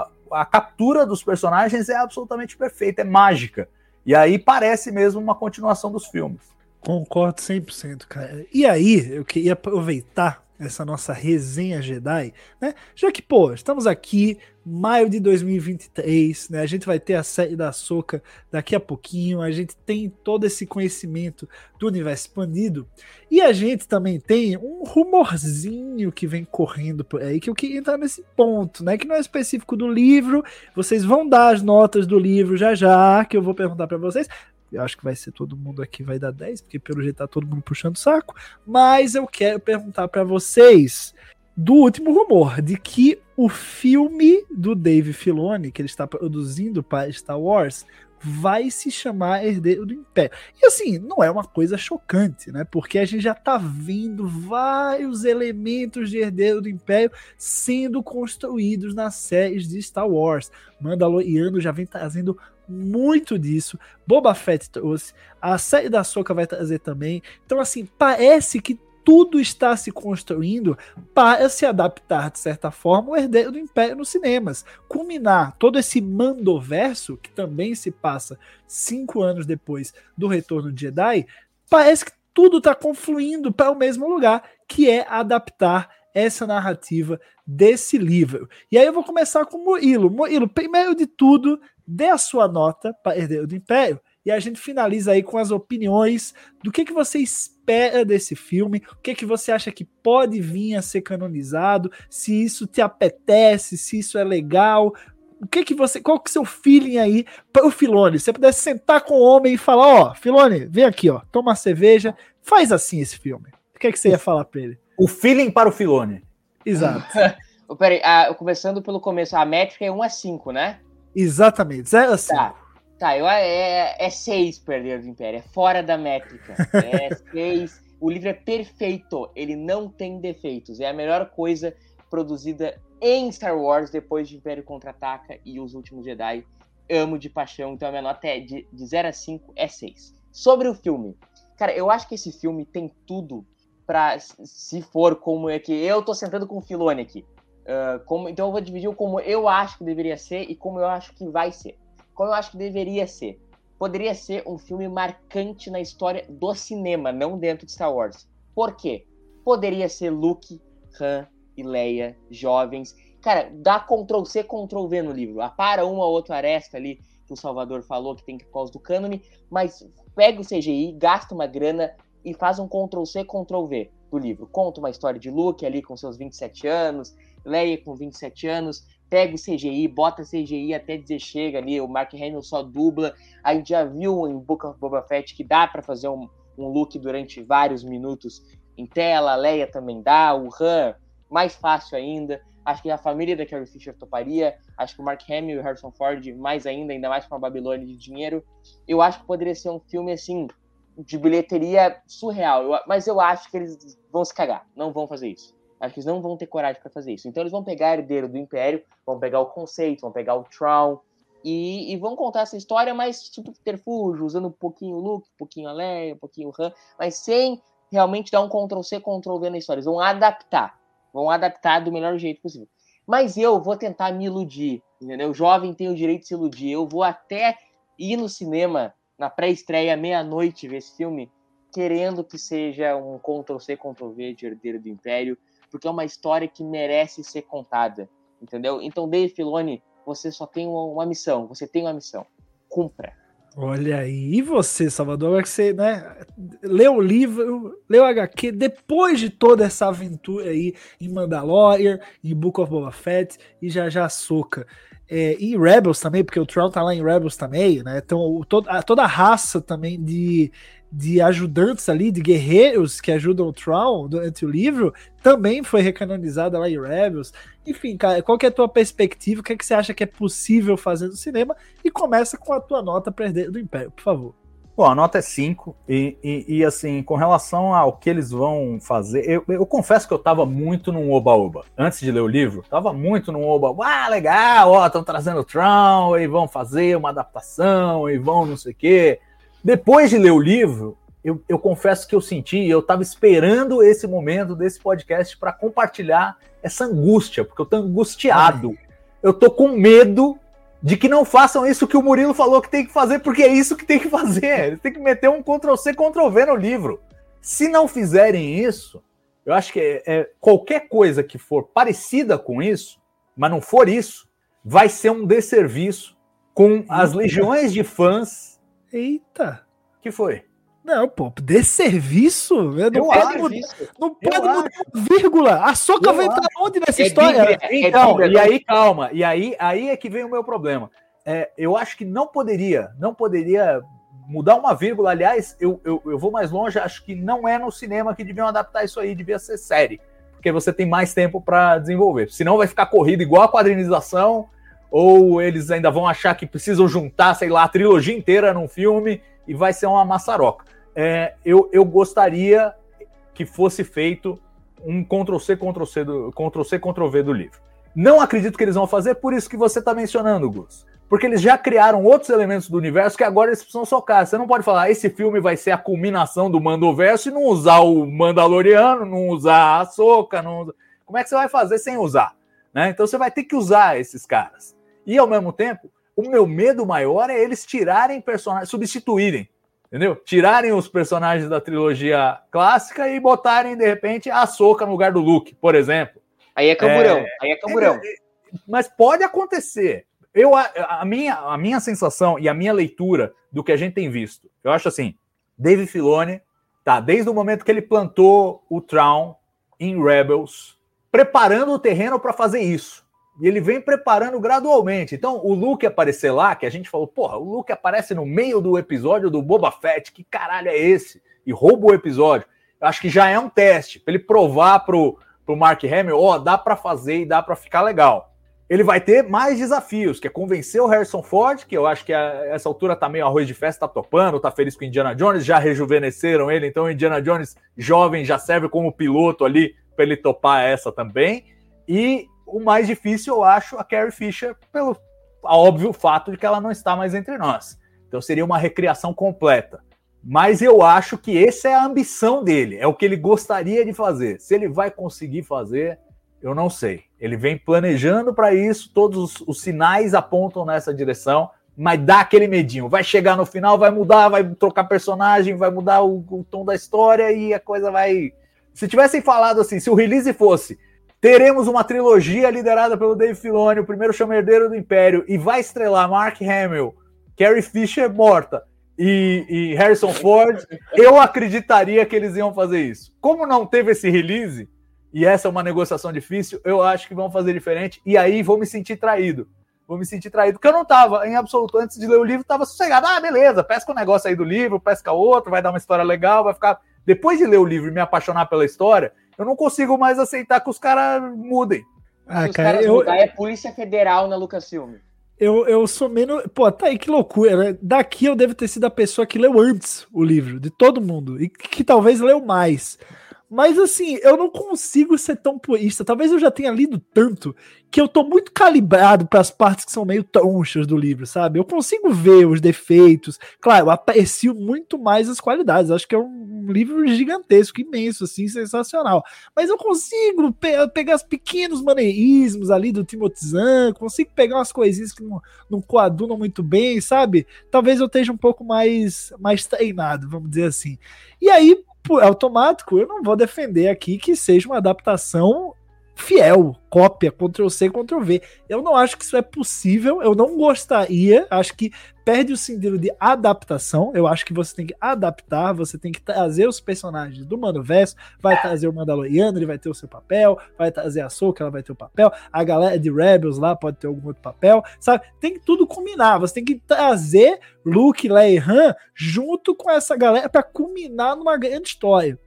a, a, captura dos personagens é absolutamente perfeita, é mágica. E aí parece mesmo uma continuação dos filmes. Concordo 100%, cara. E aí, eu queria aproveitar essa nossa resenha Jedi, né? Já que, pô, estamos aqui, maio de 2023, né? A gente vai ter a série da Soca daqui a pouquinho, a gente tem todo esse conhecimento do universo expandido, e a gente também tem um rumorzinho que vem correndo por aí, que eu queria entrar nesse ponto, né? Que não é específico do livro, vocês vão dar as notas do livro já já, que eu vou perguntar para vocês, eu acho que vai ser todo mundo aqui vai dar 10, porque pelo jeito tá todo mundo puxando o saco. Mas eu quero perguntar para vocês do último rumor de que o filme do Dave Filoni, que ele está produzindo para Star Wars, vai se chamar Herdeiro do Império. E assim, não é uma coisa chocante, né? Porque a gente já tá vendo vários elementos de Herdeiro do Império sendo construídos nas séries de Star Wars. Mandaloriano já vem trazendo muito disso. Boba Fett trouxe, a série da Soca vai trazer também. Então, assim, parece que tudo está se construindo para se adaptar, de certa forma, o herdeiro do Império nos cinemas. Culminar todo esse mandoverso, que também se passa cinco anos depois do Retorno de Jedi, parece que tudo está confluindo para o mesmo lugar, que é adaptar essa narrativa desse livro. E aí eu vou começar com o Murilo. Murilo, primeiro de tudo, dê a sua nota para Herdeiro do Império e a gente finaliza aí com as opiniões do que, que você espera desse filme, o que, que você acha que pode vir a ser canonizado, se isso te apetece, se isso é legal, o que que você, qual que é o seu feeling aí para o Filone? Se você pudesse sentar com o homem e falar, ó, oh, Filone, vem aqui, ó, toma uma cerveja, faz assim esse filme. O que é que você ia falar para ele? O feeling para o Filone. Exato. [LAUGHS] Peraí, ah, começando pelo começo, a métrica é 1 a 5, né? Exatamente, 0 a 5. Tá. Tá, eu, é, é seis perder do Império, é fora da métrica. É [LAUGHS] seis. O livro é perfeito, ele não tem defeitos. É a melhor coisa produzida em Star Wars depois de Império Contra-Ataca e Os Últimos Jedi. Amo de paixão, então a minha nota é de, de 0 a 5 é 6. Sobre o filme, cara, eu acho que esse filme tem tudo para se for como é que eu tô sentando com o Filone aqui. Uh, como, então eu vou dividir como eu acho que deveria ser e como eu acho que vai ser como eu acho que deveria ser. Poderia ser um filme marcante na história do cinema, não dentro de Star Wars. Por quê? Poderia ser Luke, Han e Leia, jovens. Cara, dá Ctrl C, Ctrl V no livro. Apara uma ou outra aresta ali que o Salvador falou que tem que por causa do cânone, mas pega o CGI, gasta uma grana e faz um Ctrl C, Ctrl V do livro. Conta uma história de Luke ali com seus 27 anos, Leia com 27 anos, pega o CGI, bota CGI até dizer chega ali, o Mark Hamill só dubla. A gente já viu em Book of Boba Fett que dá para fazer um, um, look durante vários minutos em tela, a Leia também dá, o Han, mais fácil ainda. Acho que a família da Carrie Fisher toparia, acho que o Mark Hamill e o Harrison Ford mais ainda, ainda mais com a Babilônia de dinheiro. Eu acho que poderia ser um filme assim, de bilheteria surreal, eu, mas eu acho que eles vão se cagar, não vão fazer isso. Acho que eles não vão ter coragem para fazer isso. Então eles vão pegar herdeiro do Império, vão pegar o conceito, vão pegar o Tron e, e vão contar essa história mais tipo terfúgio, usando um pouquinho o Luke, um pouquinho a Leia, um pouquinho o Han, mas sem realmente dar um Ctrl C, Ctrl V na história. Eles vão adaptar, vão adaptar do melhor jeito possível. Mas eu vou tentar me iludir, entendeu? O jovem tem o direito de se iludir. Eu vou até ir no cinema na pré-estreia meia-noite ver esse filme, querendo que seja um Ctrl C, Ctrl V de Herdeiro do Império porque é uma história que merece ser contada, entendeu? Então, Dave Filoni, você só tem uma, uma missão, você tem uma missão, cumpra. Olha aí, e você, Salvador, agora que você né, leu o livro, leu o HQ, depois de toda essa aventura aí em Mandalorian, em Book of Boba Fett e já já Soca. É, e Rebels também, porque o Tron tá lá em Rebels também, né? Então, toda, toda a raça também de, de ajudantes ali, de guerreiros que ajudam o Tron durante o livro, também foi recanonizada lá em Rebels. Enfim, cara, qual que é a tua perspectiva? O que, é que você acha que é possível fazer no cinema? E começa com a tua nota para do Império, por favor. Bom, a nota é 5, e, e, e, assim, com relação ao que eles vão fazer, eu, eu confesso que eu tava muito num oba-oba. Antes de ler o livro, tava muito num oba Ah, legal, ó, estão trazendo o Tron, e vão fazer uma adaptação, e vão não sei o quê. Depois de ler o livro, eu, eu confesso que eu senti, eu estava esperando esse momento desse podcast para compartilhar essa angústia, porque eu tô angustiado. Ai. Eu tô com medo de que não façam isso que o Murilo falou que tem que fazer, porque é isso que tem que fazer. Eles têm que meter um Ctrl-C, Ctrl-V no livro. Se não fizerem isso, eu acho que é, é, qualquer coisa que for parecida com isso, mas não for isso, vai ser um desserviço com as [LAUGHS] legiões de fãs. Eita! Que foi? Não, pô, desserviço? Não eu pode, mudar, não pode mudar vírgula. A soca vai entrar onde nessa é história? É então, e aí, calma. E aí, aí é que vem o meu problema. É, eu acho que não poderia, não poderia mudar uma vírgula. Aliás, eu, eu, eu vou mais longe, acho que não é no cinema que deviam adaptar isso aí, devia ser série. Porque você tem mais tempo para desenvolver. Senão vai ficar corrido igual a quadrinização, ou eles ainda vão achar que precisam juntar, sei lá, a trilogia inteira num filme e vai ser uma maçaroca é, eu, eu gostaria que fosse feito um Ctrl-C, Ctrl-C, Ctrl-C, Ctrl-V do livro. Não acredito que eles vão fazer, por isso que você está mencionando, Gus. Porque eles já criaram outros elementos do universo que agora eles precisam socar. Você não pode falar, ah, esse filme vai ser a culminação do Mandoverso e não usar o Mandaloriano, não usar a Soca, não. Como é que você vai fazer sem usar? Né? Então você vai ter que usar esses caras. E ao mesmo tempo, o meu medo maior é eles tirarem personagens, substituírem Entendeu? Tirarem os personagens da trilogia clássica e botarem, de repente, a Soca no lugar do Luke, por exemplo. Aí é camburão. É, aí é camburão. Mas pode acontecer. Eu, a, a, minha, a minha sensação e a minha leitura do que a gente tem visto, eu acho assim, Dave Filoni, tá, desde o momento que ele plantou o Traum em Rebels, preparando o terreno para fazer isso. E ele vem preparando gradualmente. Então, o Luke aparecer lá, que a gente falou, porra, o Luke aparece no meio do episódio do Boba Fett, que caralho é esse? E rouba o episódio. Eu acho que já é um teste, para ele provar pro, pro Mark Hamill, ó, oh, dá para fazer e dá para ficar legal. Ele vai ter mais desafios, que é convencer o Harrison Ford, que eu acho que a essa altura tá meio arroz de festa, tá topando, tá feliz com o Indiana Jones, já rejuvenesceram ele, então o Indiana Jones jovem já serve como piloto ali para ele topar essa também. E o mais difícil, eu acho, a Carrie Fisher, pelo óbvio fato de que ela não está mais entre nós. Então seria uma recriação completa. Mas eu acho que essa é a ambição dele, é o que ele gostaria de fazer. Se ele vai conseguir fazer, eu não sei. Ele vem planejando para isso, todos os, os, sinais apontam nessa direção, mas dá aquele medinho. Vai chegar no final, vai mudar, vai trocar personagem, vai mudar o, o tom da história e a coisa vai. Se tivessem falado assim, se o release fosse Teremos uma trilogia liderada pelo Dave Filoni, o primeiro chama herdeiro do Império, e vai estrelar Mark Hamill, Carrie Fisher morta e, e, Harrison Ford. Eu acreditaria que eles iam fazer isso. Como não teve esse release, e essa é uma negociação difícil, eu acho que vão fazer diferente, e aí vou me sentir traído. Vou me sentir traído, porque eu não estava, em absoluto, antes de ler o livro, estava sossegado. Ah, beleza, pesca um negócio aí do livro, pesca outro, vai dar uma história legal, vai ficar. Depois de ler o livro e me apaixonar pela história, eu não consigo mais aceitar que os caras mudem. Ah, Se cara, eu... mudar, é Polícia Federal na Lucasfilm. Eu, eu sou menos. Pô, tá aí que loucura. Né? Daqui eu devo ter sido a pessoa que leu antes o livro, de todo mundo. E que, que talvez leu mais. Mas assim, eu não consigo ser tão purista. Talvez eu já tenha lido tanto que eu tô muito calibrado para as partes que são meio tronchas do livro, sabe? Eu consigo ver os defeitos. Claro, eu aprecio muito mais as qualidades. Acho que é um livro gigantesco, imenso, assim, sensacional. Mas eu consigo pe pegar os pequenos maneirismos ali do Timothy Zahn, consigo pegar umas coisinhas que não, não coadunam muito bem, sabe? Talvez eu esteja um pouco mais, mais treinado, vamos dizer assim. E aí, automático, eu não vou defender aqui que seja uma adaptação fiel, cópia, Ctrl C, Ctrl V. Eu não acho que isso é possível, eu não gostaria, acho que perde o sentido de adaptação. Eu acho que você tem que adaptar, você tem que trazer os personagens do Mano Verso, vai trazer o Mandaloriano, ele vai ter o seu papel, vai trazer a Soca, ela vai ter o papel, a galera de Rebels lá pode ter algum outro papel, sabe? Tem que tudo combinar, você tem que trazer Luke, Leia e Han junto com essa galera para culminar numa grande história.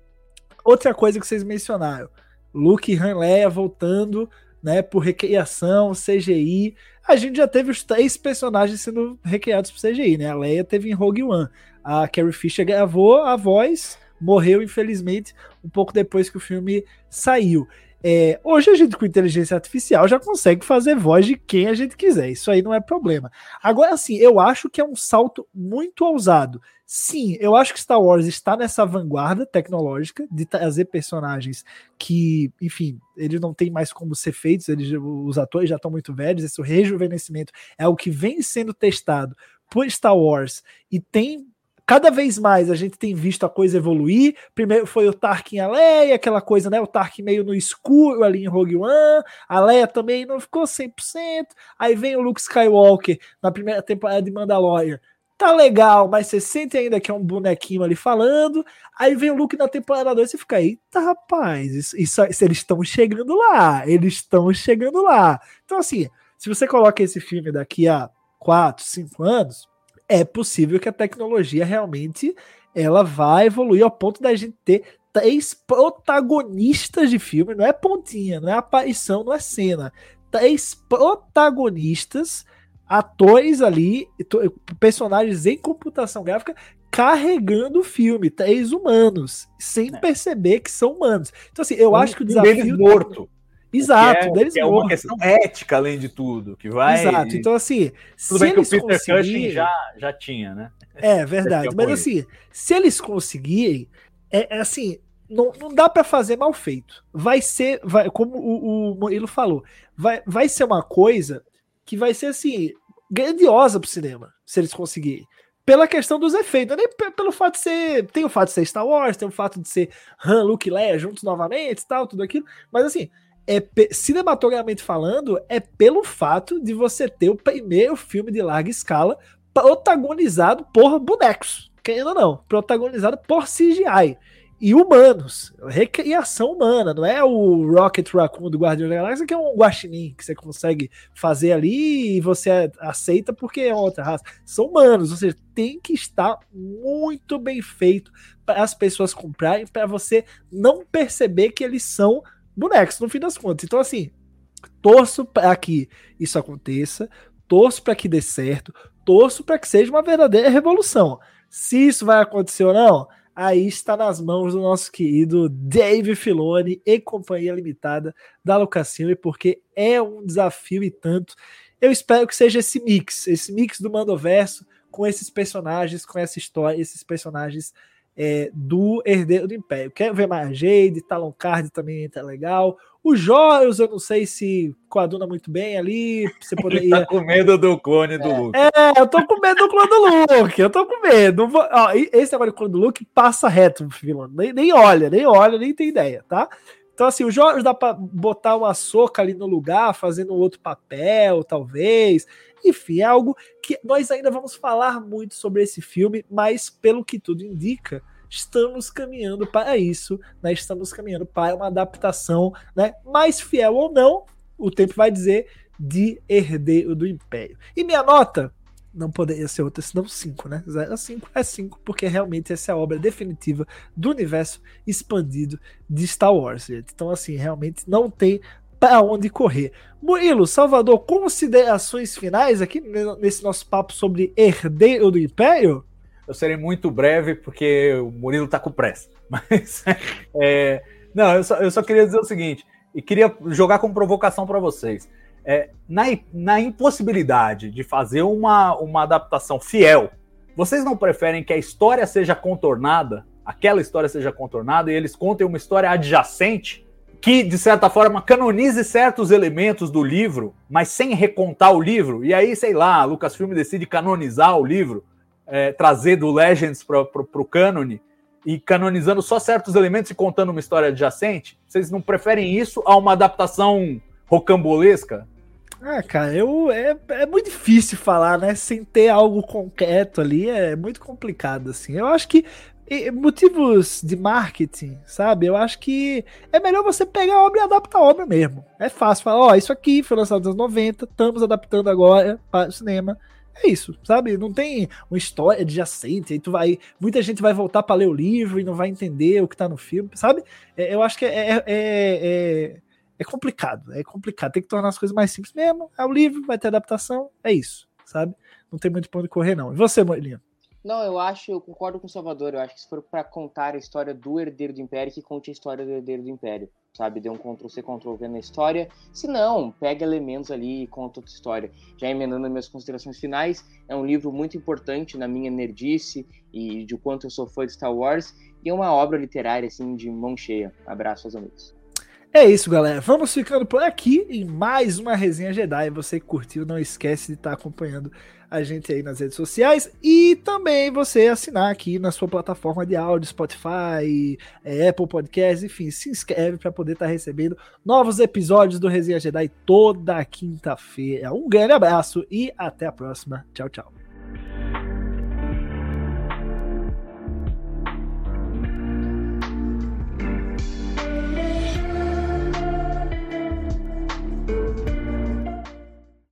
Outra coisa que vocês mencionaram, Luke e Han Leia voltando, né, por recriação, CGI. A gente já teve os três personagens sendo recriados por CGI, né? A Leia teve em Rogue One. A Carrie Fisher gravou a voz, morreu infelizmente um pouco depois que o filme saiu. É, hoje a gente com inteligência artificial já consegue fazer voz de quem a gente quiser. Isso aí não é problema. Agora, assim, eu acho que é um salto muito ousado. Sim, eu acho que Star Wars está nessa vanguarda tecnológica de trazer personagens que, enfim, eles não têm mais como ser feitos, eles, os atores já estão muito velhos, esse rejuvenescimento é o que vem sendo testado por Star Wars e tem cada vez mais a gente tem visto a coisa evoluir. Primeiro foi o Tarkin e a Leia, aquela coisa, né? O Tarkin meio no escuro ali em Rogue One. A Leia também não ficou 100%. Aí vem o Luke Skywalker na primeira temporada de Mandalorian. Tá legal, mas você sente ainda que é um bonequinho ali falando. Aí vem o Luke na temporada 2 e fica, eita rapaz, isso, isso, isso eles estão chegando lá, eles estão chegando lá. Então, assim, se você coloca esse filme daqui a 4, 5 anos, é possível que a tecnologia realmente ela vai evoluir ao ponto da gente ter três protagonistas de filme, não é pontinha, não é aparição, não é cena. Três protagonistas, atores ali, personagens em computação gráfica carregando o filme, três humanos, sem é. perceber que são humanos. Então assim, eu um, acho que o desafio morto. Exato, é, deles é uma questão ética, além de tudo, que vai. Exato, então assim. Tudo bem que o Peter conseguir... Cushing já, já tinha, né? É [LAUGHS] verdade, mas assim, se eles conseguirem, é, é assim, não, não dá para fazer mal feito. Vai ser, vai, como o, o Murilo falou, vai, vai ser uma coisa que vai ser assim, grandiosa pro cinema, se eles conseguirem. Pela questão dos efeitos, nem pelo fato de ser. Tem o fato de ser Star Wars, tem o fato de ser Han, Luke e Leia juntos novamente tal, tudo aquilo. Mas assim, é cinematograficamente falando, é pelo fato de você ter o primeiro filme de larga escala protagonizado por bonecos, querendo ou não, protagonizado por CGI e humanos, recriação humana, não é o Rocket Raccoon do Guardião da Galáxia que é um guaxinim que você consegue fazer ali e você aceita porque é outra raça. São humanos, ou seja, tem que estar muito bem feito para as pessoas comprarem, para você não perceber que eles são bonecos, no fim das contas. Então, assim, torço para que isso aconteça, torço para que dê certo, torço para que seja uma verdadeira revolução. Se isso vai acontecer ou não, aí está nas mãos do nosso querido Dave Filoni e Companhia Limitada da Lucasfilm, porque é um desafio e tanto. Eu espero que seja esse mix, esse mix do Mandoverso com esses personagens, com essa história, esses personagens é, do Herdeiro do Império. Quero ver mais Jade, Talon Card também tá legal. O Joros, eu não sei se coaduna muito bem ali. Você poderia. Tá com medo do clone do é, Luke. É, eu tô com medo do clone do Luke. Eu tô com medo. Ó, esse agora do clone do Luke passa reto, vilão. Nem, nem olha, nem olha, nem tem ideia, tá? Então, assim, o Jorge dá para botar uma soca ali no lugar, fazendo outro papel, talvez. Enfim, é algo que nós ainda vamos falar muito sobre esse filme, mas pelo que tudo indica, estamos caminhando para isso, né? Estamos caminhando para uma adaptação, né? Mais fiel ou não, o tempo vai dizer, de Herdeiro do Império. E minha nota não poderia ser outra senão 5, né? 0 a 5 é 5, porque realmente essa é a obra definitiva do universo expandido de Star Wars, gente. Então, assim, realmente não tem para onde correr. Murilo, Salvador, considerações finais aqui nesse nosso papo sobre herdeiro do Império? Eu serei muito breve porque o Murilo está com pressa. [LAUGHS] Mas, é, não, eu só, eu só queria dizer o seguinte, e queria jogar como provocação para vocês. É, na, na impossibilidade de fazer uma, uma adaptação fiel, vocês não preferem que a história seja contornada, aquela história seja contornada, e eles contem uma história adjacente? Que, de certa forma, canonize certos elementos do livro, mas sem recontar o livro. E aí, sei lá, Lucasfilm decide canonizar o livro, é, trazer do Legends para o cânone e canonizando só certos elementos e contando uma história adjacente. Vocês não preferem isso a uma adaptação rocambolesca? Ah, cara, eu, é, é muito difícil falar, né? Sem ter algo concreto ali, é muito complicado, assim. Eu acho que motivos de marketing, sabe? Eu acho que é melhor você pegar a obra e adaptar a obra mesmo. É fácil falar, ó, oh, isso aqui foi lançado nos anos 90, estamos adaptando agora para o cinema. É isso, sabe? Não tem uma história adjacente, aí tu vai. Muita gente vai voltar para ler o livro e não vai entender o que tá no filme, sabe? É, eu acho que é, é, é, é, complicado, é complicado. Tem que tornar as coisas mais simples mesmo. É o livro, vai ter adaptação, é isso, sabe? Não tem muito pra onde correr, não. E você, Moelinha? Não, eu acho, eu concordo com o Salvador. Eu acho que se for para contar a história do herdeiro do Império, que conte a história do herdeiro do Império. Sabe, dê um Ctrl-C, Ctrl-V na história. Se não, pega elementos ali e conta outra história. Já emendando minhas considerações finais, é um livro muito importante na minha nerdice e de quanto eu sou fã de Star Wars. E é uma obra literária, assim, de mão cheia. Abraço aos amigos. É isso, galera. Vamos ficando por aqui em mais uma resenha Jedi. Você que curtiu, não esquece de estar acompanhando a gente aí nas redes sociais e também você assinar aqui na sua plataforma de áudio, Spotify, é, Apple Podcasts, enfim, se inscreve para poder estar recebendo novos episódios do Resenha Jedi toda quinta-feira. Um grande abraço e até a próxima. Tchau, tchau.